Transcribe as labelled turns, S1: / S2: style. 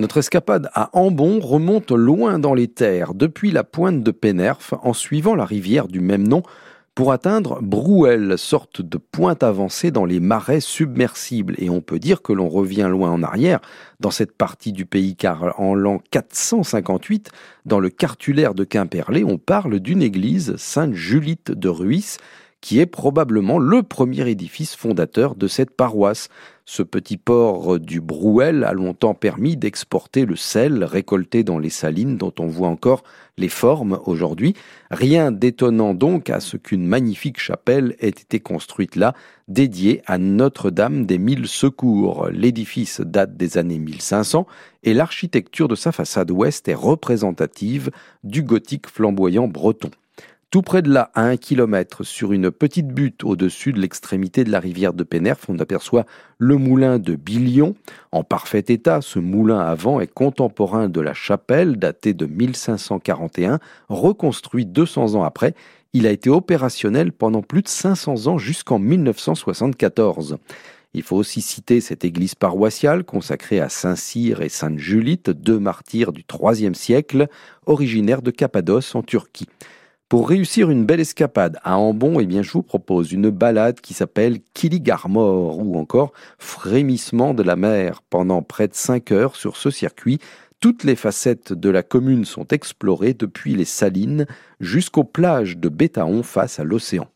S1: Notre escapade à Ambon remonte loin dans les terres, depuis la pointe de Pénerf, en suivant la rivière du même nom, pour atteindre Brouel, sorte de pointe avancée dans les marais submersibles. Et on peut dire que l'on revient loin en arrière dans cette partie du pays, car en l'an 458, dans le cartulaire de Quimperlé, on parle d'une église, Sainte-Julite de Ruisse, qui est probablement le premier édifice fondateur de cette paroisse. Ce petit port du Brouel a longtemps permis d'exporter le sel récolté dans les salines dont on voit encore les formes aujourd'hui. Rien d'étonnant donc à ce qu'une magnifique chapelle ait été construite là, dédiée à Notre-Dame des Mille Secours. L'édifice date des années 1500 et l'architecture de sa façade ouest est représentative du gothique flamboyant breton. Tout près de là, à un kilomètre, sur une petite butte au-dessus de l'extrémité de la rivière de Pénerf, on aperçoit le moulin de Billion. En parfait état, ce moulin à vent est contemporain de la chapelle, daté de 1541, reconstruit 200 ans après. Il a été opérationnel pendant plus de 500 ans jusqu'en 1974. Il faut aussi citer cette église paroissiale consacrée à Saint-Cyr et Sainte Julite, deux martyrs du IIIe siècle, originaires de Cappadoce en Turquie. Pour réussir une belle escapade à Ambon, eh bien, je vous propose une balade qui s'appelle Kiligarmor ou encore Frémissement de la mer. Pendant près de 5 heures sur ce circuit, toutes les facettes de la commune sont explorées depuis les salines jusqu'aux plages de Bétaon face à l'océan.